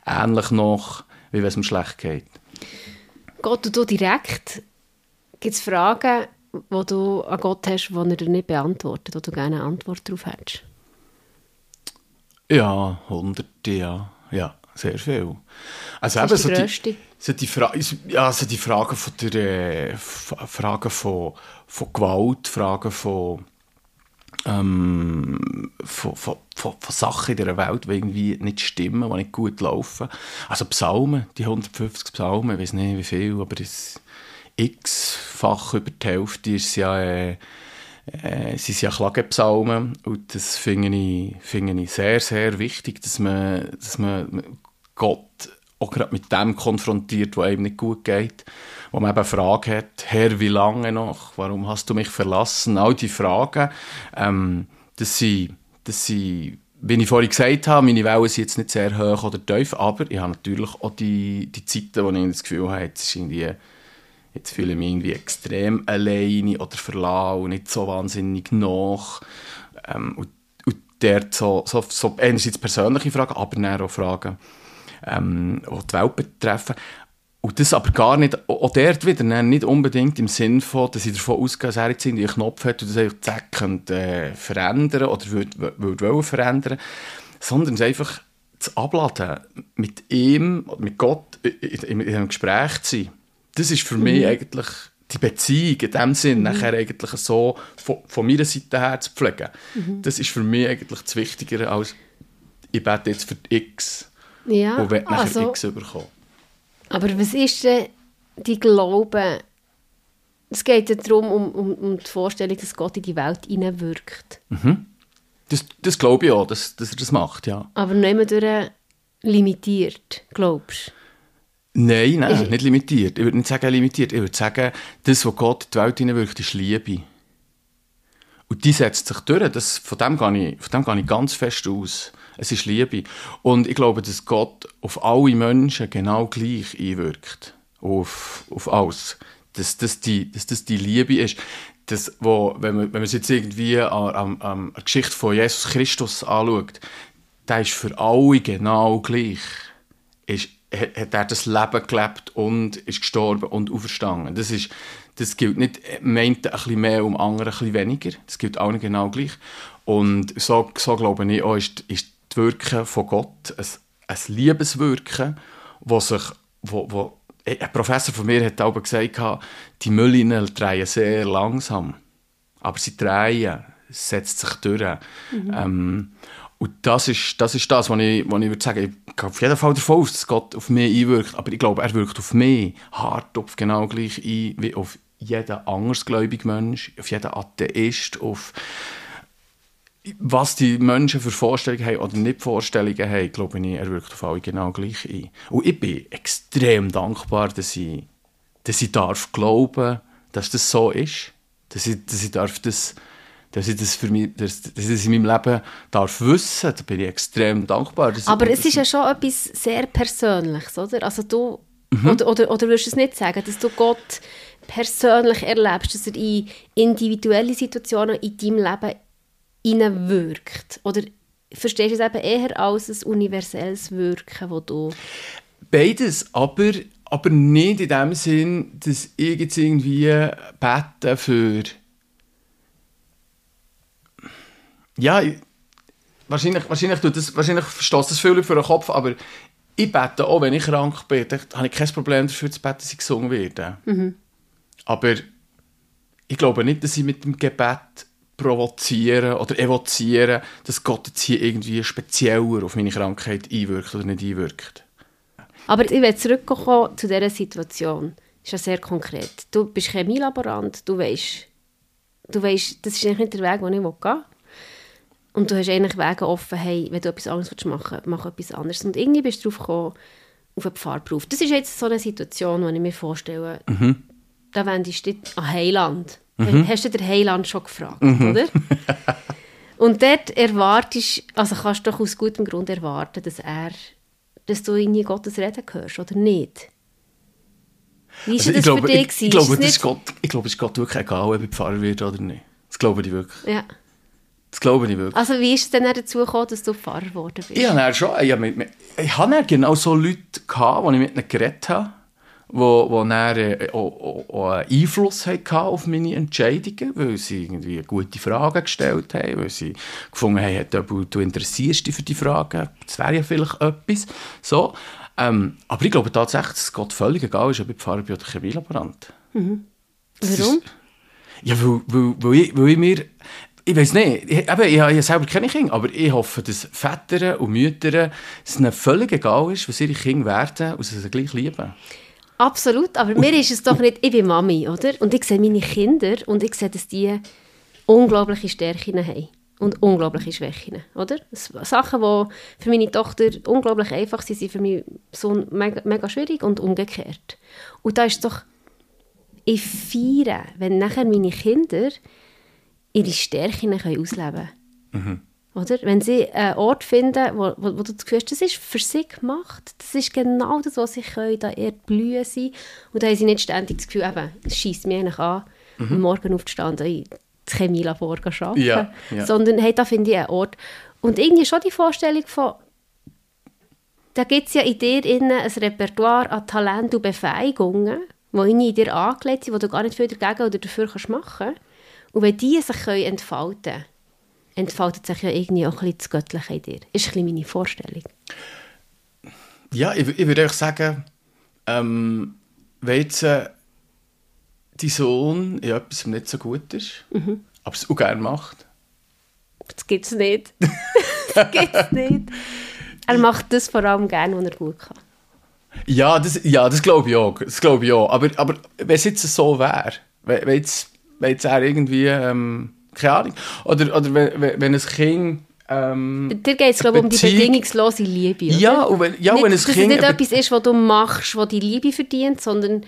ähnlich noch, wie wenn es mir schlecht geht. Gott, du direkt, gibt es Fragen, die du an Gott hast, die er dir nicht beantwortet, wo du gerne eine Antwort darauf hättest? Ja, hunderte, ja. Ja, sehr viel. Also Was eben, ist die so grösste? Die, so die, Fra ja, so die Fragen von der, äh, Fragen von, von Gewalt, Fragen von ähm, von, von, von, von, Sachen in dieser Welt, die irgendwie nicht stimmen, die nicht gut laufen. Also Psalmen, die 150 Psalmen, ich weiß nicht wie viel, aber es x-fach über die Hälfte ist ja, äh, äh, sind ja Klagepsalmen und das finde ich, finde ich sehr, sehr wichtig, dass man, dass man Gott auch gerade mit dem konfrontiert, was einem nicht gut geht wo man eben Fragen hat, Herr, wie lange noch? Warum hast du mich verlassen? All die Fragen, ähm, das sind, das sind, wie ich vorhin gesagt habe, meine Wellen sind jetzt nicht sehr hoch oder tief, aber ich habe natürlich auch die, die Zeiten, wo ich das Gefühl habe, jetzt, ist irgendwie, jetzt fühle ich mich irgendwie extrem alleine oder verlassen und nicht so wahnsinnig nach. Ähm, und, und dort so, so, so einerseits persönliche Fragen, aber dann auch Fragen, ähm, die Welt betreffen. Und das aber gar nicht, auch dort wieder, nicht unbedingt im Sinn von, dass ich davon ausgehe, dass er jetzt irgendwie einen Knopf hat und das einfach zack könnte, äh, verändern oder würde, würde verändern, sondern es einfach zu abladen, mit ihm, mit Gott in, in, einem Gespräch zu sein. Das ist für mhm. mich eigentlich die Beziehung in dem Sinn mhm. nachher eigentlich so von, von meiner Seite her zu pflegen. Mhm. Das ist für mich eigentlich das Wichtigere als ich bete jetzt für X Ja, und will nachher also, X bekommen. aber was ist denn die Glaube? Es geht ja darum, um, um, um die Vorstellung, dass Gott in die Welt hineinwirkt. Das, das glaube ich auch, dass, dass er das macht, ja. Aber nicht mehr durch limitiert, glaubst du? Nein, nein, Ist- nicht limitiert. Ich würde nicht sagen limitiert. Ich würde sagen, das, was Gott in die Welt hineinwirkt, ist Liebe. Und die setzt sich durch. Das, von, dem gehe ich, von dem gehe ich ganz fest aus. Es ist Liebe. Und ich glaube, dass Gott auf alle Menschen genau gleich einwirkt. Auf, auf alles. Dass das die, dass das die Liebe ist. Das, wo, wenn man, wenn man es jetzt irgendwie an, an, an der Geschichte von Jesus Christus anschaut, der ist für alle genau gleich ist, hat, er das Leben gelebt und ist gestorben und auferstanden. Das, ist, das gilt nicht, meint ein bisschen mehr um andere ein bisschen weniger. Das gilt allen genau gleich. Und so, so glaube ich auch, ist, ist das Wirken von Gott ein, ein Liebeswirken, wo sich, wo, wo, ein Professor von mir hat auch gesagt, die Müllinen drehen sehr langsam. Aber sie drehen, setzt sich durch. Ähm, und das ist, das ist das, was ich, was ich würde sagen, ich gehe auf jeden Fall davon aus, dass Gott auf mich einwirkt, aber ich glaube, er wirkt auf mich hart auf genau gleich ein, wie auf jeden andersgläubigen Mensch, auf jeden Atheist, auf was die Menschen für Vorstellungen haben oder nicht Vorstellungen haben, glaube ich, er wirkt auf alle genau gleich ein. Und ich bin extrem dankbar, dass ich, dass ich darf glauben, dass das so ist, dass ich, dass ich darf das dass ich das für mich, dass, dass ich das in meinem Leben darf wissen, da bin ich extrem dankbar. Aber es ist ja schon etwas sehr Persönliches, oder? Also du, Mhm. oder, oder, oder würdest du es nicht sagen, dass du Gott persönlich erlebst, dass er in individuelle Situationen in deinem Leben hineinwirkt? Oder verstehst du es eben eher als ein universelles Wirken, wo du... Beides, aber, aber nicht in dem Sinn, dass ich jetzt irgendwie bete für. Ja, ich- wahrscheinlich, wahrscheinlich, tut das, wahrscheinlich stößt das viel für den Kopf, aber ich bete auch, wenn ich krank bin, dann habe ich kein Problem dafür zu beten, dass ich gesungen werde. Aber ich glaube nicht, dass ich mit dem Gebet provozieren oder evozieren, dass Gott jetzt hier irgendwie spezieller auf meine Krankheit einwirkt oder nicht einwirkt. Aber ich will zurückkommen zu dieser Situation. Das ist ja sehr konkret. Du bist Chemielaborant, du weißt, du weißt, das ist eigentlich nicht der Weg, den ich gehen will. Und du hast eigentlich Wege offen, hey, wenn du etwas anderes machen willst, mach etwas anderes. Und irgendwie bist du drauf gekommen, auf einen Pfarrberuf. Das ist jetzt so eine Situation, die ich mir vorstelle, da wendest du dich an Heiland. Hast du den Heiland schon gefragt, oder? Und dort erwartest, also kannst du doch aus gutem Grund erwarten, dass er, dass du in Gottes Reden hörst, oder nicht? Wie Also das für dich? ich, ich, glaube, das es ist Gott, ich glaube, es ist Gott wirklich egal, ob ich Pfarrer werde oder nicht. Das glaube ich wirklich. Ja. Das glaube ich wirklich. Also wie ist es denn dazu gekommen, dass du Pfarrer geworden bist? Ich habe schon, ich habe, mit, ich habe genau so Leute gehabt, die ich mit ihnen geredet habe, wo, wo äh, auch, auch, einen Einfluss auf meine Entscheidungen, weil sie irgendwie gute Fragen gestellt haben, weil sie gefunden haben, du, interessierst dich für die Fragen, das wäre ja vielleicht etwas. So. Ähm, aber ich glaube tatsächlich, dass Gott völlig egal ist, ob ich Pfarrer bin oder Chemielaborant. Das Warum? Ist, ja, weil, weil, weil, ich, weil ich mir... Ich weiß nicht, ich, eben, ich, ich selber keine Kinder, aber ich hoffe, dass Väter und Mütter es ihnen völlig egal ist, was ihre Kinder werden und sie sie gleich lieben. Absolut, aber mir ist es doch nicht, ich bin Mami, oder? Und ich sehe meine Kinder und ich sehe, dass die unglaubliche Stärken haben und unglaubliche Schwächen, oder? Sachen, die für meine Tochter unglaublich einfach sind, sind für meinen Sohn mega, mega schwierig und umgekehrt. Und da ist doch, ich feiere, wenn nachher meine Kinder ihre Stärken ausleben können. Oder? Wenn sie einen Ort finden, wo, wo, wo du das Gefühl hast, das ist für sie gemacht, das ist genau das, was sie können, da eher blühen sie. Und da haben sie nicht ständig das Gefühl, eben, es scheisst mich eigentlich an, am Morgen aufzustanden, in das Chemielabor zu arbeiten. Ja, ja. Sondern hey, da finde ich einen Ort. Und irgendwie schon die Vorstellung von, da gibt es ja in dir innen ein Repertoire an Talent und Befähigungen, die in dir angelegt sind, die du gar nicht viel dagegen oder dafür kannst machen kannst. Und wenn die sich können entfalten können, entfaltet sich ja irgendwie auch ein bisschen das Göttliche in dir. Ist ein bisschen meine Vorstellung. Ja, ich, ich würde euch sagen, ähm, wenn jetzt äh, dein Sohn in etwas nicht so gut ist, aber es auch gerne macht, Das gibt es nicht. das gibt es nicht. Er macht das vor allem gerne, was er gut kann. Ja, das, ja, das glaube ich auch. Das glaube ich auch. Aber, aber wenn es jetzt so wäre, wenn, wenn, jetzt, wenn jetzt er irgendwie, ähm, keine Ahnung, oder, oder wenn, wenn ein Kind... Ähm, Dir geht es, glaube ich, um die bedingungslose Liebe, oder? Ja, und wenn, ja, nicht, wenn ein dass es nicht etwas ist, was du machst, was die Liebe verdient, sondern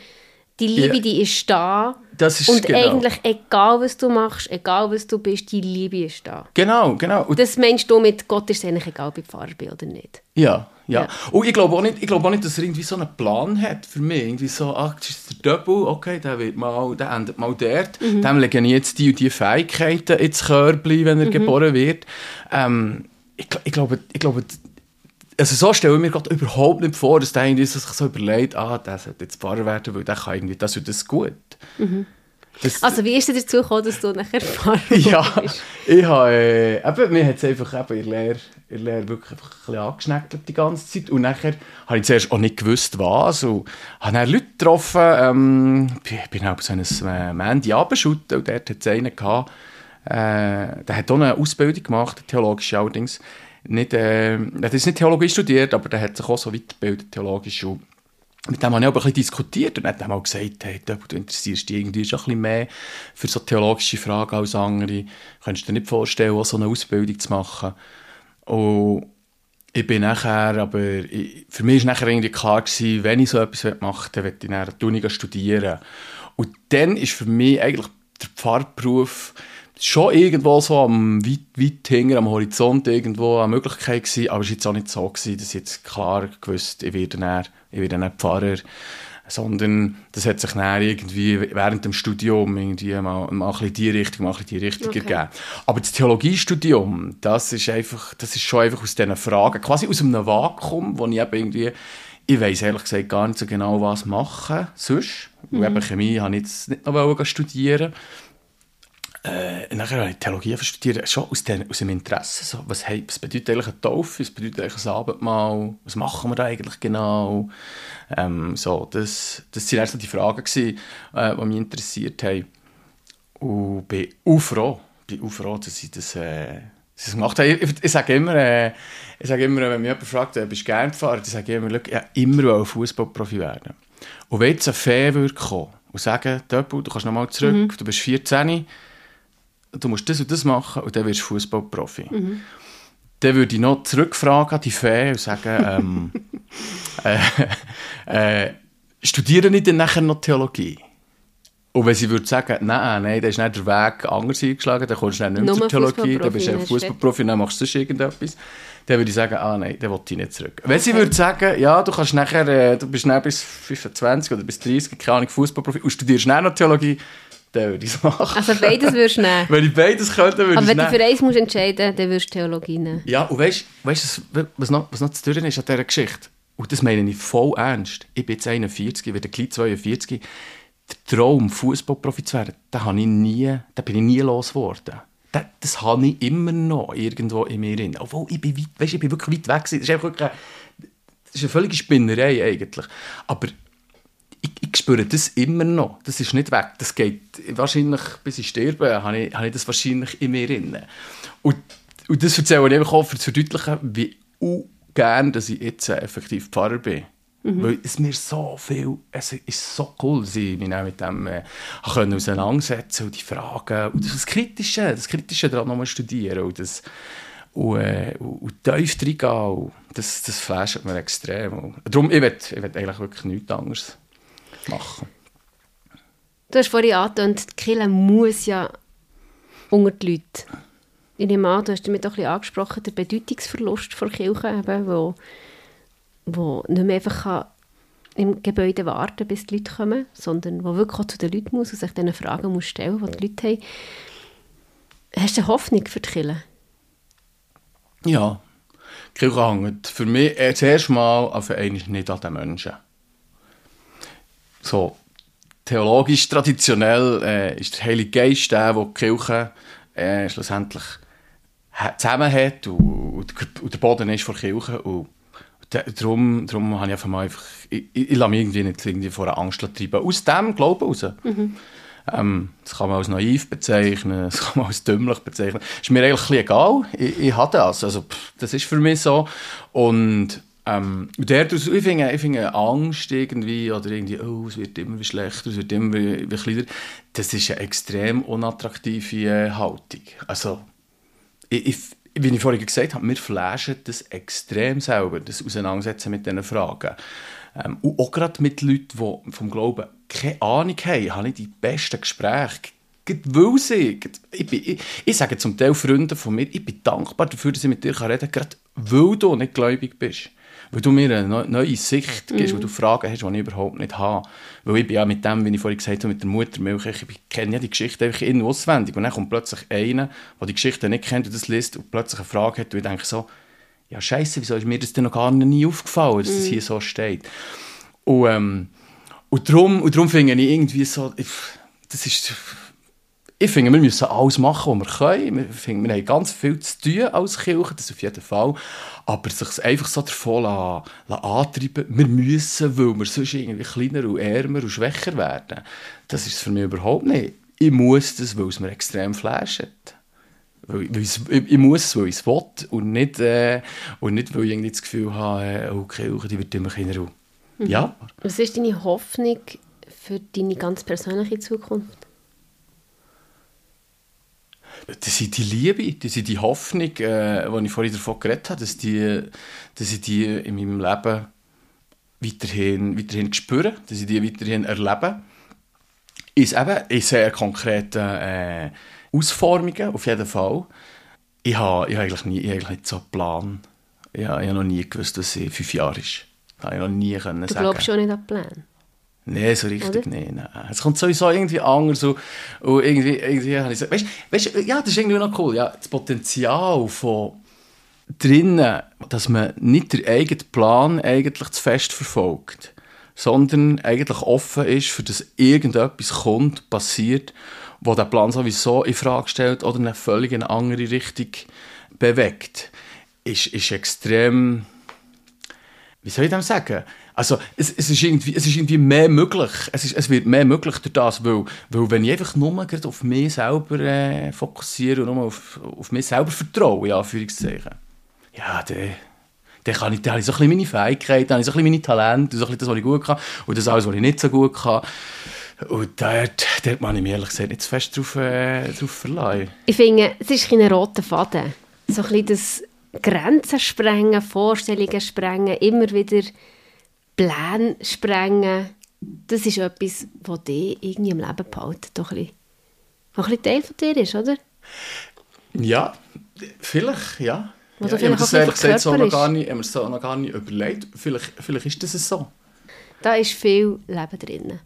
die Liebe, Ja. die ist da. Das ist und genau. eigentlich, egal was du machst, Egal was du bist, die Liebe ist da. Genau, genau. Und Das meinst du mit Gott ist es eigentlich egal, ob ich Pfarrer bin oder nicht. Ja, ja. Ja. Und ich glaube auch nicht, ich glaube auch nicht, dass er irgendwie so einen Plan hat für mich. Irgendwie so, ach, das ist der Double, okay, der wird mal, der endet mal dort. Dem legen jetzt die und die Fähigkeiten ins Körbli, wenn er geboren wird. Ähm, ich, ich glaube, ich glaube, also so stelle ich mir gerade überhaupt nicht vor, dass der irgendwie sich so überlegt, ah, der sollte jetzt Pfarrer werden, weil der kann irgendwie das und das gut. Das, Also wie ist es dazu gekommen, dass du nachher Pfarrer ja, bist? ich habe, äh, eben, mir hat es einfach eben in der Lehre, in der Lehre wirklich einfach ein bisschen angeschneckelt die ganze Zeit. Und nachher habe ich zuerst auch nicht gewusst, was. Und habe dann Leute getroffen, ähm, ich bin auch so einem äh, Mandy-Abendschuten und dort hat es einen gehabt, äh, der hat auch eine Ausbildung gemacht, eine theologische allerdings. Nicht, äh, er hat jetzt nicht Theologie studiert, aber der hat sich auch so weitergebildet, theologisch. Und mit dem habe ich aber ein bisschen diskutiert und dann mal gesagt, hey, du interessierst dich irgendwie schon ein bisschen mehr für so theologische Fragen als andere. Könntest du dir nicht vorstellen, auch so eine Ausbildung zu machen? Und ich bin nachher, aber ich, für mich war nachher irgendwie klar gewesen, wenn ich so etwas machen will, dann will ich nachher studieren. Und dann ist für mich eigentlich der Pfarrberuf schon irgendwo so am weit, weit hinten am Horizont irgendwo eine Möglichkeit gewesen, aber es war jetzt auch nicht so gewesen, dass ich jetzt klar gewusst, ich werde dann, ich werde dann Pfarrer, sondern das hat sich dann irgendwie während dem Studium irgendwie mal, mal ein bisschen die Richtung, mal ein bisschen die Richtung Okay. ergeben. Aber das Theologiestudium, das ist einfach, das ist schon einfach aus diesen Fragen, quasi aus einem Vakuum, wo ich eben irgendwie, ich weiss ehrlich gesagt gar nicht so genau, was machen sonst. Mhm. Eben Chemie habe ich jetzt nicht noch wollen studieren äh, nachher habe ich Theologie studiert, schon aus, den, aus dem Interesse. So, was, hey, was bedeutet eigentlich eine Taufe? Was bedeutet eigentlich ein Abendmahl? Was machen wir da eigentlich genau? Ähm, so, das, das waren erst die Fragen, gewesen, äh, die mich interessiert haben. Und bin auch froh, bin auch froh dass ich das, äh, ich das gemacht habe. Ich, ich, ich sage immer, äh, ich sage immer, wenn mich jemand fragt, äh, bist du gerne Pfarrer? Ich sage immer, ich wollte immer Fußballprofi werden. Und wenn jetzt ein Fee würde kommen und sagen, Döppel, du kannst nochmal zurück, du bist 14, du musst das und das machen und dann wirst du Fußballprofi. Dann würde ich noch zurückfragen an die Fee und sagen, ähm, äh, äh, studiere ich dann nachher noch Theologie? Und wenn sie würde sagen, nein, nein, dann ist nicht der Weg anders eingeschlagen, dann kommst du nicht mehr zur Theologie, dann bist du ein Fußballprofi, dann machst du sonst irgendetwas. Dann würde ich sagen, ah nein, dann will ich nicht zurück. Wenn sie würde sagen, ja, du kannst nachher, äh, du bist dann bis 25 oder bis 30, keine Ahnung, Fußballprofi und studierst dann noch Theologie, dann würde ich es machen. Also beides würdest du nehmen. Wenn ich beides könnte, würde Aber ich wenn es du für eins musst entscheiden dann würdest du Theologie nehmen. Ja, und weißt du, weißt, du, was, noch, was noch zu tun ist an dieser Geschichte? Und das meine ich voll ernst. Ich bin jetzt 41, ich werde gleich 42. Der Traum, Fußballprofi zu werden, den, habe ich nie, den bin ich nie losgeworden. Das, das habe ich immer noch irgendwo in mir drin. Obwohl, ich bin, weit, weißt, ich bin wirklich weit weg. gewesen. Das ist, einfach wirklich eine, das ist eine völlige Spinnerei eigentlich. Aber ich, ich spüre das immer noch. Das ist nicht weg. Das geht wahrscheinlich, bis ich sterbe, habe ich, habe ich das wahrscheinlich in mir drin. Und, und das erzähle ich einfach auch, um zu verdeutlichen, wie ungern, dass ich jetzt äh, effektiv Pfarrer bin. Weil es mir so viel, es ist so cool, dass ich mich auch mit dem äh, können auseinandersetzen und die Fragen und das Kritische, das Kritische daran nochmal studieren und das und, äh, und, tief reingehen. Das, das flasht mir extrem. Und darum, ich will, ich will eigentlich wirklich nichts anderes machen. Du hast vorhin angetönt, die Kirche muss ja unter die Leute. Ich nehme an, du hast damit auch ein bisschen angesprochen, der Bedeutungsverlust der Kirche, eben, wo, wo nicht mehr einfach kann im Gebäude warten bis die Leute kommen, sondern wo wirklich auch zu den Leuten muss und sich diese Fragen muss stellen muss, die die Leute haben. Hast du eine Hoffnung für die Kirche? Ja, die Kirche hängt für mich äh, zuerst mal auf einmal nicht an den Menschen. So, theologisch, traditionell äh, ist der Heilige Geist der, der die Kirche äh, schlussendlich ha- zusammenhält und, und, der- und der Boden ist von der Kirche. Und da- darum, darum habe ich einfach mal einfach, ich, ich, ich lasse mich irgendwie nicht irgendwie vor einer Angst treiben. Aus dem Glauben raus. Ähm, das kann man als naiv bezeichnen, das kann man als dümmlich bezeichnen. Ist mir eigentlich egal. Ich, ich habe das. Also, pff, das ist für mich so. Und ähm, der, ich finde, ich finde Angst irgendwie, oder irgendwie, oh, es wird immer schlechter, es wird immer kleiner, das ist eine extrem unattraktive äh, Haltung. Also, ich, ich, wie ich vorhin gesagt habe, wir flashen das extrem selber, das Auseinandersetzen mit diesen Fragen. Ähm, und auch gerade mit Leuten, die vom Glauben keine Ahnung haben, habe ich die besten Gespräche. Weil sie, ich, bin, ich, ich sage zum Teil Freunden von mir, ich bin dankbar dafür, dass ich mit dir reden kann, gerade weil du nicht gläubig bist. Weil du mir eine neue Sicht gibst, mhm. weil du Fragen hast, die ich überhaupt nicht habe. Weil ich bin ja mit dem, wie ich vorhin gesagt habe, mit der Muttermilch, ich kenne ja die Geschichte einfach in- auswendig. Und dann kommt plötzlich einer, der die Geschichte nicht kennt und das liest und plötzlich eine Frage hat und ich denke so, ja scheiße, wieso ist mir das denn noch gar nie aufgefallen, dass das mhm. hier so steht. Und, ähm, und darum, und darum finde ich irgendwie so, das ist, ich finde, wir müssen alles machen, was wir können. Wir, finden, wir haben ganz viel zu tun als Kirche, das auf jeden Fall. Aber sich einfach so davon lassen, lassen antreiben, wir müssen, weil wir sonst irgendwie kleiner und ärmer und schwächer werden, das ist für mich überhaupt nicht. Ich muss das, weil es mir extrem flasht. Weil, weil ich, ich, muss es, weil ich es will und nicht, äh, und nicht weil ich irgendwie das Gefühl habe, äh, oh, Kirche, die wird immer kleiner. Mhm. Ja. Was ist deine Hoffnung für deine ganz persönliche Zukunft? Das sind die Liebe, das sind die Hoffnung, äh, die ich vorhin davon geredet habe, dass, die, dass ich die in meinem Leben weiterhin, weiterhin spüre, dass ich die weiterhin erlebe. Ist eben in sehr konkreten äh, Ausformungen, auf jeden Fall. Ich habe, ich habe eigentlich, nie, ich habe eigentlich nicht so einen Plan. Ich habe, ich habe noch nie gewusst, dass es fünf Jahre ist. Das habe ich noch nie können du sagen. Du glaubst schon nicht an Plan? Nein, so richtig nicht. Nein. Es kommt sowieso irgendwie anders. So, und irgendwie, irgendwie habe ich so, weißt, weißt, ja, das ist irgendwie noch cool. Ja, das Potenzial von drinnen, dass man nicht den eigenen Plan eigentlich zu fest verfolgt, sondern eigentlich offen ist, für das irgendetwas kommt, passiert, wo der Plan sowieso in Frage stellt oder eine völlig eine andere Richtung bewegt, ist, ist extrem, wie soll ich das sagen? Also, es, es, ist irgendwie, es ist irgendwie mehr möglich. Es, ist, es wird mehr möglich durch das, weil, weil wenn ich einfach nur auf mich selber äh, fokussiere und nur auf, auf mich selber vertraue, in Anführungszeichen, ja, dann, dann, kann habe ich so ein bisschen meine Fähigkeiten, dann habe ich so ein bisschen meine Talente, so ein bisschen das, was ich gut kann und das alles, was ich nicht so gut kann. Und dort, dort kann ich mich ehrlich gesagt nicht zu fest drauf, äh, drauf verlassen. Ich finde, es ist ein roter Faden. So ein bisschen das Grenzen sprengen, Vorstellungen sprengen, immer wieder Pläne sprengen, das ist etwas, was dich irgendwie im Leben behält. Doch ein bisschen, ein bisschen Teil von dir ist, oder? Ja, vielleicht, ja. ja, ja, vielleicht das ehrlich gesagt so noch gar nicht, so noch gar nicht überlegt. Vielleicht, vielleicht ist das so. Da ist viel Leben drin.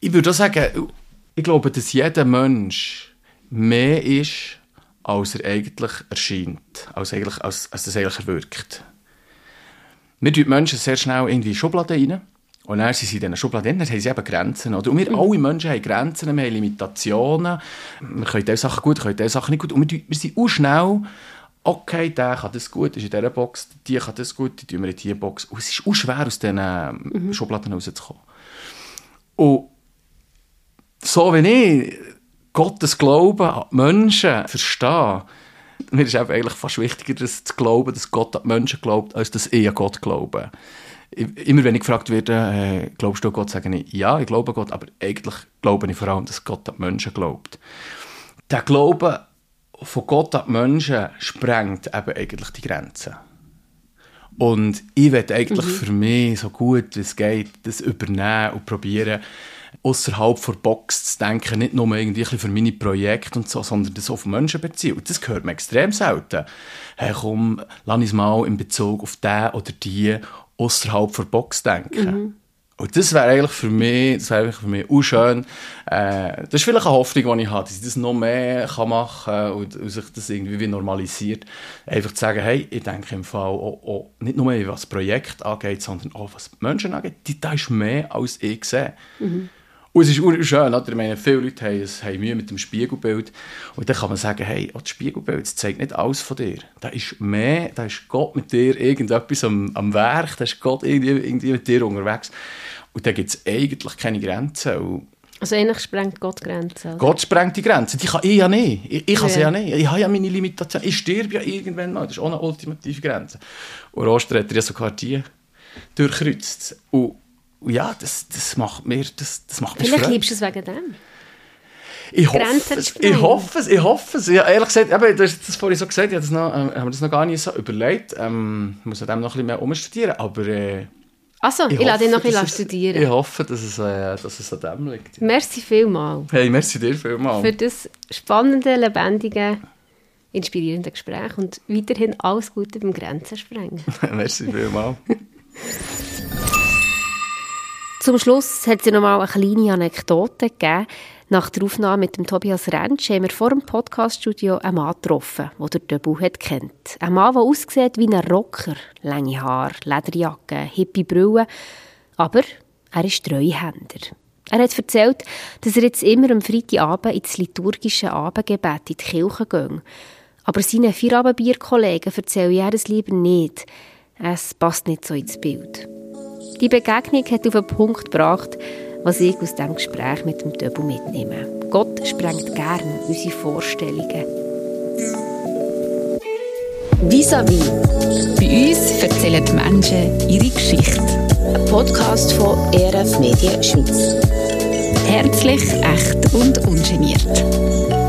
Ich würde auch sagen, ich glaube, dass jeder Mensch mehr ist, als er eigentlich erscheint, als, eigentlich, als, als das eigentlich erwirkt. Wir tun Menschen sehr schnell irgendwie in Schubladen rein. Und dann sind sie in diesen Schubladen dann haben sie eben Grenzen. Oder? Und wir mhm. alle Menschen haben Grenzen, wir haben Limitationen. Wir können diese Sachen gut, wir können diese Sachen nicht gut. Und wir, wir sind auch schnell, okay, der kann das gut, ist in dieser Box, die kann das gut, die tun wir in diese Box. Und es ist auch schwer, aus diesen mhm. Schubladen rauszukommen. Und so wie ich Gottes Glauben an die Menschen verstehe, mir ist eigentlich fast wichtiger, das zu glauben, dass Gott an die Menschen glaubt, als dass ich an Gott glaube. Immer wenn ich gefragt werde, äh, glaubst du an Gott, sage ich, ja, ich glaube an Gott, aber eigentlich glaube ich vor allem, dass Gott an die Menschen glaubt. Der Glaube von Gott an die Menschen sprengt eben eigentlich die Grenzen. Und ich werde eigentlich mhm. für mich so gut wie es geht, das übernehmen und probieren, außerhalb der Box zu denken, nicht nur irgendwie für meine Projekte und so, sondern das auf Menschen beziehen. Und das gehört mir extrem selten. Hey, komm, lass uns mal in Bezug auf den oder die außerhalb der Box denken. Mhm. Und das wäre eigentlich für mich, das wäre für mich auch schön. Äh, das ist vielleicht eine Hoffnung, die ich habe, dass ich das noch mehr kann machen kann und, und sich das irgendwie wie normalisiert. Einfach zu sagen, hey, ich denke im Fall auch, auch nicht nur was das Projekt angeht, sondern auch was die Menschen angeht. Da ist mehr, als ich sehe. Mhm. Und es ist schön, oder? Ich meine, viele Leute haben, haben Mühe mit dem Spiegelbild. Und dann kann man sagen, hey, das Spiegelbild das zeigt nicht alles von dir. Da ist mehr, da ist Gott mit dir irgendetwas am, am Werk, da ist Gott irgendwie, irgendwie mit dir unterwegs. Und da gibt es eigentlich keine Grenzen. Und Also eigentlich sprengt Gott Grenzen. Oder? Gott sprengt die Grenzen. Die kann ich ja nicht. Ich, ich kann sie ja nicht. Ich habe ja meine Limitation. Ich sterbe ja irgendwann mal. Das ist auch eine ultimative Grenze. Und Roster hat ja sogar die durchkreuzt. Und ja, das, das macht mir das, das macht mir Vielleicht liebst du es wegen dem. Ich hoffe, es, ich hoffe es, ich hoffe es. Ja, ehrlich gesagt, eben, du hast das vorhin so gesagt, ich habe das noch, ähm, habe mir das noch gar nicht so überlegt. Ähm, ich muss an dem noch ein bisschen mehr umstudieren, aber äh, Also, ich, ich, lasse dich noch ein bisschen studieren. Ich hoffe, dass es, äh, dass es an dem liegt. Merci vielmals Hey, merci dir vielmals. für das spannende, lebendige, inspirierende Gespräch und weiterhin alles Gute beim Grenzen sprengen. merci vielmals. Zum Schluss hat es noch mal eine kleine Anekdote gegeben. Nach der Aufnahme mit dem Tobias Rentsch haben wir vor dem Podcaststudio einen Mann getroffen, den der Döbu hat kennt. Ein Mann, der aussieht wie ein Rocker. Lange Haare, Lederjacke, hippie Brille. Aber er ist Treuhänder. Er hat erzählt, dass er jetzt immer am Freitagabend ins liturgische Abendgebet in die Kirche geht. Aber seinen Feierabendbierkollegen erzähle er es lieber nicht. Es passt nicht so ins Bild. Die Begegnung hat auf den Punkt gebracht, was ich aus diesem Gespräch mit dem Döbel mitnehme. Gott sprengt gern unsere Vorstellungen. Vis-à-vis. Bei uns erzählen die Menschen ihre Geschichte. Ein Podcast von ERF Media Schweiz. Herzlich, echt und ungeniert.